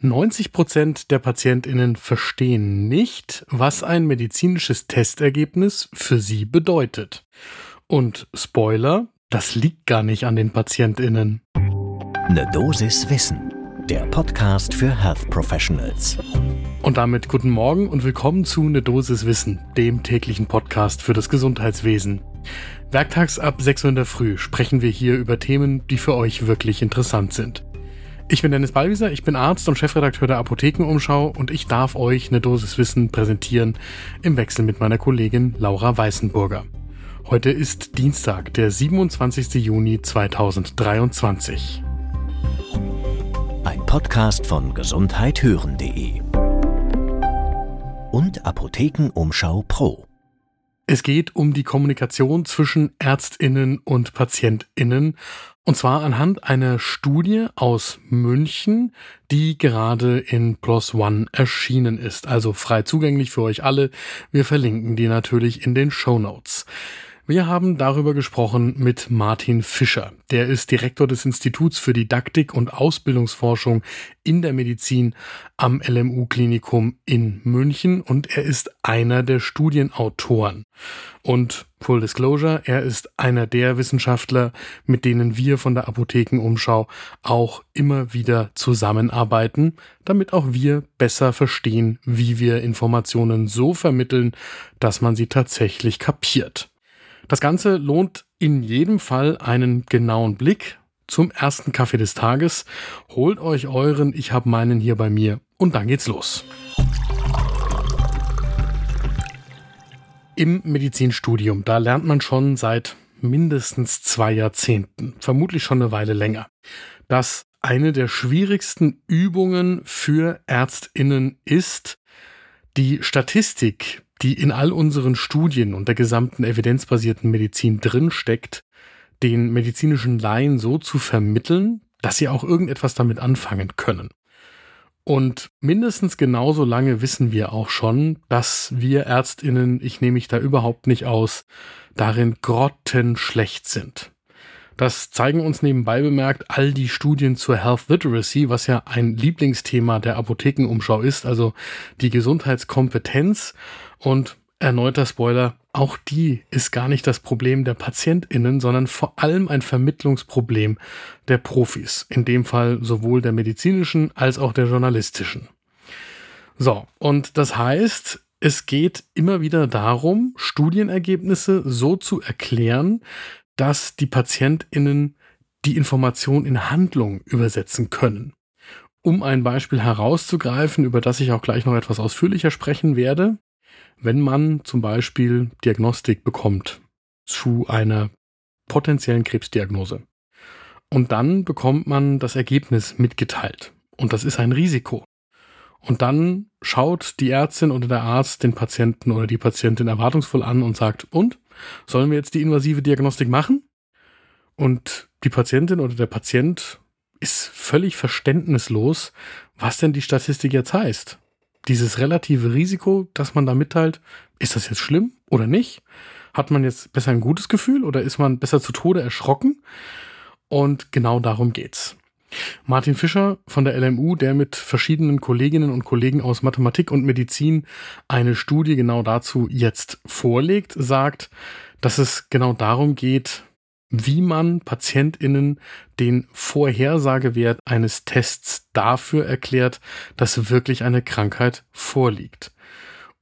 90 Prozent der PatientInnen verstehen nicht, was ein medizinisches Testergebnis für sie bedeutet. Und Spoiler, das liegt gar nicht an den PatientInnen. Ne Dosis Wissen, der Podcast für Health Professionals. Und damit guten Morgen und willkommen zu Ne Dosis Wissen, dem täglichen Podcast für das Gesundheitswesen. Werktags ab 6 Uhr in der Früh sprechen wir hier über Themen, die für euch wirklich interessant sind. Ich bin Dennis Ballwieser, ich bin Arzt und Chefredakteur der Apothekenumschau und ich darf euch eine Dosis Wissen präsentieren im Wechsel mit meiner Kollegin Laura Weißenburger. Heute ist Dienstag, der 27. Juni 2023. Ein Podcast von gesundheithören.de und Apothekenumschau Pro. Es geht um die Kommunikation zwischen Ärztinnen und Patientinnen und zwar anhand einer Studie aus München, die gerade in Plus One erschienen ist, also frei zugänglich für euch alle. Wir verlinken die natürlich in den Show Notes. Wir haben darüber gesprochen mit Martin Fischer. Der ist Direktor des Instituts für Didaktik und Ausbildungsforschung in der Medizin am LMU-Klinikum in München und er ist einer der Studienautoren. Und Full Disclosure, er ist einer der Wissenschaftler, mit denen wir von der Apothekenumschau auch immer wieder zusammenarbeiten, damit auch wir besser verstehen, wie wir Informationen so vermitteln, dass man sie tatsächlich kapiert. Das Ganze lohnt in jedem Fall einen genauen Blick zum ersten Kaffee des Tages. Holt euch euren, ich habe meinen hier bei mir und dann geht's los. Im Medizinstudium, da lernt man schon seit mindestens zwei Jahrzehnten, vermutlich schon eine Weile länger, dass eine der schwierigsten Übungen für Ärztinnen ist, die Statistik die in all unseren Studien und der gesamten evidenzbasierten Medizin drinsteckt, den medizinischen Laien so zu vermitteln, dass sie auch irgendetwas damit anfangen können. Und mindestens genauso lange wissen wir auch schon, dass wir Ärztinnen, ich nehme mich da überhaupt nicht aus, darin grottenschlecht sind. Das zeigen uns nebenbei bemerkt all die Studien zur Health Literacy, was ja ein Lieblingsthema der Apothekenumschau ist, also die Gesundheitskompetenz. Und erneuter Spoiler, auch die ist gar nicht das Problem der PatientInnen, sondern vor allem ein Vermittlungsproblem der Profis. In dem Fall sowohl der medizinischen als auch der journalistischen. So, und das heißt, es geht immer wieder darum, Studienergebnisse so zu erklären, dass die PatientInnen die Information in Handlung übersetzen können. Um ein Beispiel herauszugreifen, über das ich auch gleich noch etwas ausführlicher sprechen werde, wenn man zum Beispiel Diagnostik bekommt zu einer potenziellen Krebsdiagnose und dann bekommt man das Ergebnis mitgeteilt und das ist ein Risiko. Und dann schaut die Ärztin oder der Arzt den Patienten oder die Patientin erwartungsvoll an und sagt, und sollen wir jetzt die invasive Diagnostik machen? Und die Patientin oder der Patient ist völlig verständnislos, was denn die Statistik jetzt heißt. Dieses relative Risiko, das man da mitteilt, ist das jetzt schlimm oder nicht? Hat man jetzt besser ein gutes Gefühl oder ist man besser zu Tode erschrocken? Und genau darum geht's. Martin Fischer von der LMU, der mit verschiedenen Kolleginnen und Kollegen aus Mathematik und Medizin eine Studie genau dazu jetzt vorlegt, sagt, dass es genau darum geht, wie man PatientInnen den Vorhersagewert eines Tests dafür erklärt, dass wirklich eine Krankheit vorliegt.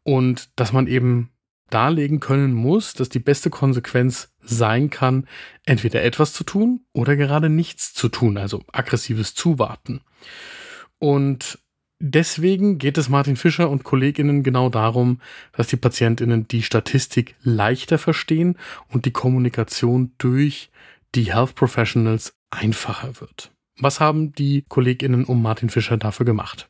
Und dass man eben darlegen können muss, dass die beste Konsequenz sein kann, entweder etwas zu tun oder gerade nichts zu tun, also aggressives Zuwarten. Und deswegen geht es Martin Fischer und Kolleginnen genau darum, dass die Patientinnen die Statistik leichter verstehen und die Kommunikation durch die Health Professionals einfacher wird. Was haben die Kolleginnen um Martin Fischer dafür gemacht?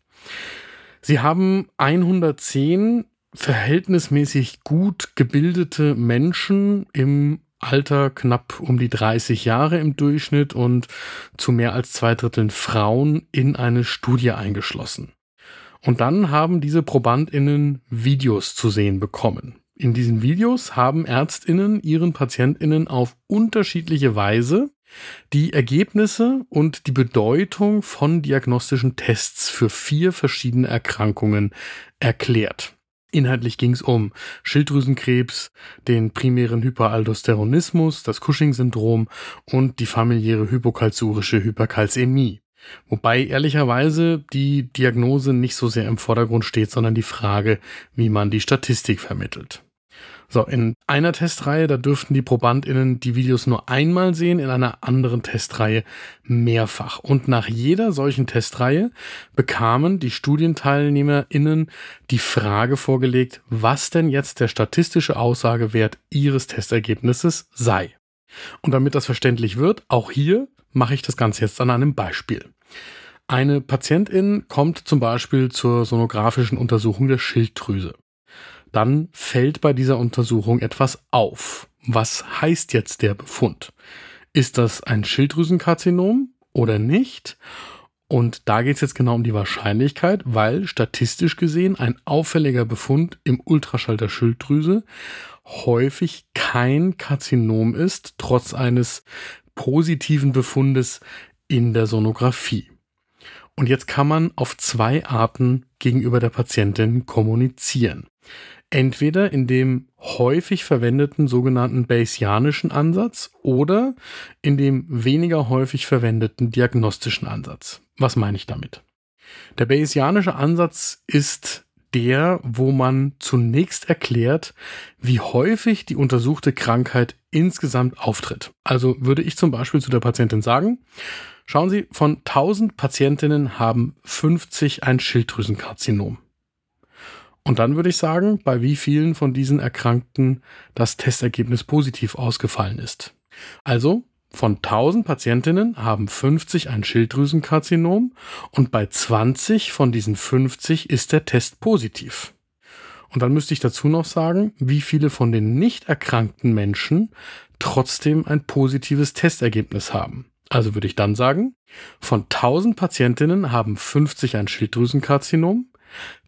Sie haben 110 verhältnismäßig gut gebildete Menschen im Alter knapp um die 30 Jahre im Durchschnitt und zu mehr als zwei Dritteln Frauen in eine Studie eingeschlossen. Und dann haben diese Probandinnen Videos zu sehen bekommen. In diesen Videos haben Ärztinnen ihren Patientinnen auf unterschiedliche Weise die Ergebnisse und die Bedeutung von diagnostischen Tests für vier verschiedene Erkrankungen erklärt. Inhaltlich ging es um Schilddrüsenkrebs, den primären Hyperaldosteronismus, das Cushing-Syndrom und die familiäre hypokalzurische Hyperkalzämie. Wobei ehrlicherweise die Diagnose nicht so sehr im Vordergrund steht, sondern die Frage, wie man die Statistik vermittelt. So, in einer Testreihe, da dürften die ProbandInnen die Videos nur einmal sehen, in einer anderen Testreihe mehrfach. Und nach jeder solchen Testreihe bekamen die StudienteilnehmerInnen die Frage vorgelegt, was denn jetzt der statistische Aussagewert ihres Testergebnisses sei. Und damit das verständlich wird, auch hier mache ich das Ganze jetzt an einem Beispiel. Eine Patientin kommt zum Beispiel zur sonografischen Untersuchung der Schilddrüse dann fällt bei dieser Untersuchung etwas auf. Was heißt jetzt der Befund? Ist das ein Schilddrüsenkarzinom oder nicht? Und da geht es jetzt genau um die Wahrscheinlichkeit, weil statistisch gesehen ein auffälliger Befund im Ultraschall der Schilddrüse häufig kein Karzinom ist, trotz eines positiven Befundes in der Sonographie. Und jetzt kann man auf zwei Arten gegenüber der Patientin kommunizieren. Entweder in dem häufig verwendeten sogenannten Bayesianischen Ansatz oder in dem weniger häufig verwendeten diagnostischen Ansatz. Was meine ich damit? Der Bayesianische Ansatz ist der, wo man zunächst erklärt, wie häufig die untersuchte Krankheit insgesamt auftritt. Also würde ich zum Beispiel zu der Patientin sagen, schauen Sie, von 1000 Patientinnen haben 50 ein Schilddrüsenkarzinom. Und dann würde ich sagen, bei wie vielen von diesen Erkrankten das Testergebnis positiv ausgefallen ist. Also von 1000 Patientinnen haben 50 ein Schilddrüsenkarzinom und bei 20 von diesen 50 ist der Test positiv. Und dann müsste ich dazu noch sagen, wie viele von den nicht erkrankten Menschen trotzdem ein positives Testergebnis haben. Also würde ich dann sagen, von 1000 Patientinnen haben 50 ein Schilddrüsenkarzinom,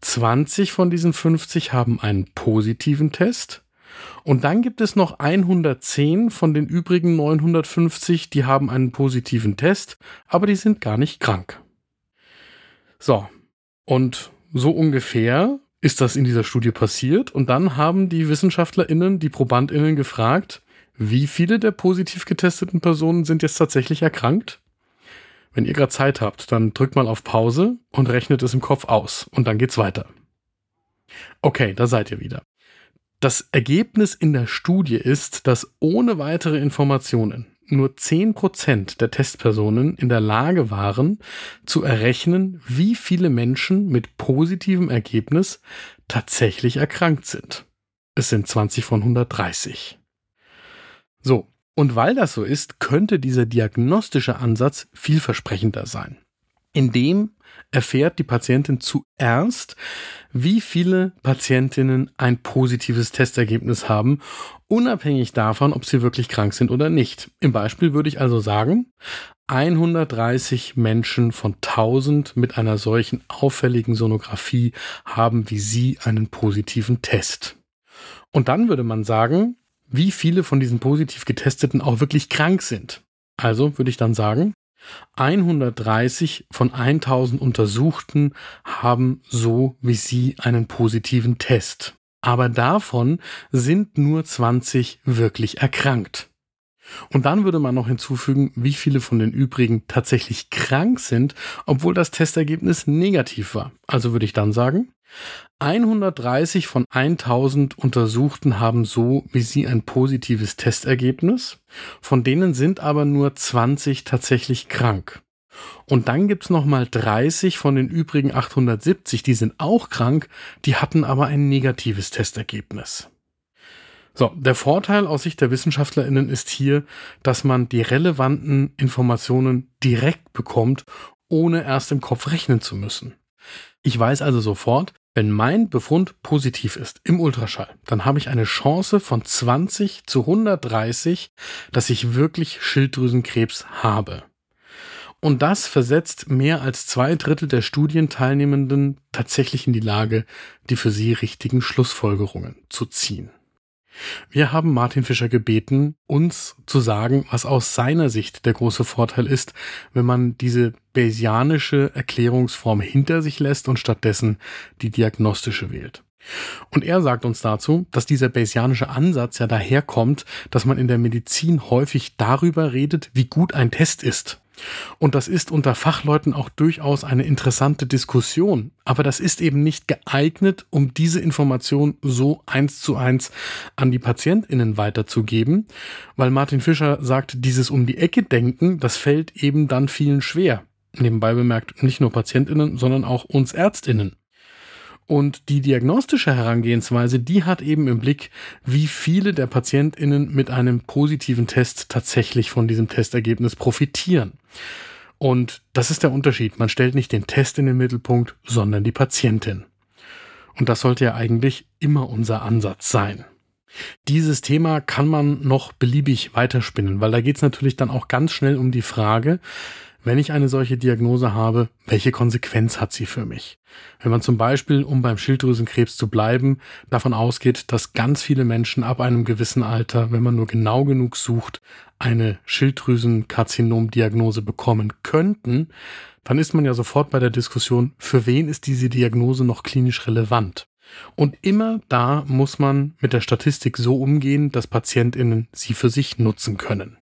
20 von diesen 50 haben einen positiven Test. Und dann gibt es noch 110 von den übrigen 950, die haben einen positiven Test, aber die sind gar nicht krank. So, und so ungefähr ist das in dieser Studie passiert. Und dann haben die Wissenschaftlerinnen die Probandinnen gefragt, wie viele der positiv getesteten Personen sind jetzt tatsächlich erkrankt? Wenn ihr gerade Zeit habt, dann drückt mal auf Pause und rechnet es im Kopf aus und dann geht's weiter. Okay, da seid ihr wieder. Das Ergebnis in der Studie ist, dass ohne weitere Informationen nur 10% der Testpersonen in der Lage waren, zu errechnen, wie viele Menschen mit positivem Ergebnis tatsächlich erkrankt sind. Es sind 20 von 130. So, und weil das so ist, könnte dieser diagnostische Ansatz vielversprechender sein. Indem erfährt die Patientin zuerst, wie viele Patientinnen ein positives Testergebnis haben, unabhängig davon, ob sie wirklich krank sind oder nicht. Im Beispiel würde ich also sagen, 130 Menschen von 1000 mit einer solchen auffälligen Sonographie haben wie sie einen positiven Test. Und dann würde man sagen, wie viele von diesen positiv getesteten auch wirklich krank sind. Also würde ich dann sagen, 130 von 1000 Untersuchten haben so wie Sie einen positiven Test. Aber davon sind nur 20 wirklich erkrankt. Und dann würde man noch hinzufügen, wie viele von den übrigen tatsächlich krank sind, obwohl das Testergebnis negativ war. Also würde ich dann sagen, 130 von 1000 Untersuchten haben so wie sie ein positives Testergebnis, von denen sind aber nur 20 tatsächlich krank. Und dann gibt's noch mal 30 von den übrigen 870, die sind auch krank, die hatten aber ein negatives Testergebnis. So, der Vorteil aus Sicht der WissenschaftlerInnen ist hier, dass man die relevanten Informationen direkt bekommt, ohne erst im Kopf rechnen zu müssen. Ich weiß also sofort, wenn mein Befund positiv ist im Ultraschall, dann habe ich eine Chance von 20 zu 130, dass ich wirklich Schilddrüsenkrebs habe. Und das versetzt mehr als zwei Drittel der Studienteilnehmenden tatsächlich in die Lage, die für sie richtigen Schlussfolgerungen zu ziehen. Wir haben Martin Fischer gebeten, uns zu sagen, was aus seiner Sicht der große Vorteil ist, wenn man diese Bayesianische Erklärungsform hinter sich lässt und stattdessen die diagnostische wählt. Und er sagt uns dazu, dass dieser Bayesianische Ansatz ja daherkommt, dass man in der Medizin häufig darüber redet, wie gut ein Test ist. Und das ist unter Fachleuten auch durchaus eine interessante Diskussion. Aber das ist eben nicht geeignet, um diese Information so eins zu eins an die PatientInnen weiterzugeben, weil Martin Fischer sagt, dieses um die Ecke denken, das fällt eben dann vielen schwer. Nebenbei bemerkt nicht nur PatientInnen, sondern auch uns ÄrztInnen. Und die diagnostische Herangehensweise, die hat eben im Blick, wie viele der PatientInnen mit einem positiven Test tatsächlich von diesem Testergebnis profitieren. Und das ist der Unterschied. Man stellt nicht den Test in den Mittelpunkt, sondern die Patientin. Und das sollte ja eigentlich immer unser Ansatz sein. Dieses Thema kann man noch beliebig weiterspinnen, weil da geht es natürlich dann auch ganz schnell um die Frage, wenn ich eine solche Diagnose habe, welche Konsequenz hat sie für mich? Wenn man zum Beispiel, um beim Schilddrüsenkrebs zu bleiben, davon ausgeht, dass ganz viele Menschen ab einem gewissen Alter, wenn man nur genau genug sucht, eine Schilddrüsenkarzinomdiagnose bekommen könnten, dann ist man ja sofort bei der Diskussion, für wen ist diese Diagnose noch klinisch relevant? Und immer da muss man mit der Statistik so umgehen, dass Patientinnen sie für sich nutzen können.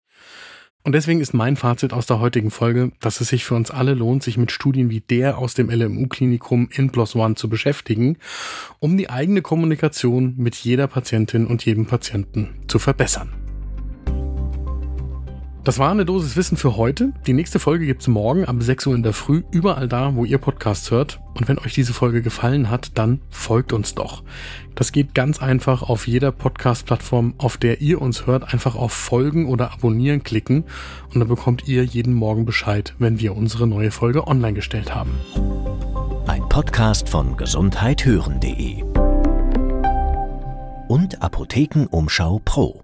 Und deswegen ist mein Fazit aus der heutigen Folge, dass es sich für uns alle lohnt, sich mit Studien wie der aus dem LMU-Klinikum in Plus One zu beschäftigen, um die eigene Kommunikation mit jeder Patientin und jedem Patienten zu verbessern. Das war eine Dosis Wissen für heute. Die nächste Folge gibt's morgen ab 6 Uhr in der Früh, überall da, wo ihr Podcasts hört. Und wenn euch diese Folge gefallen hat, dann folgt uns doch. Das geht ganz einfach auf jeder Podcast-Plattform, auf der ihr uns hört, einfach auf Folgen oder Abonnieren klicken und dann bekommt ihr jeden Morgen Bescheid, wenn wir unsere neue Folge online gestellt haben. Ein Podcast von gesundheithören.de und Apothekenumschau Pro.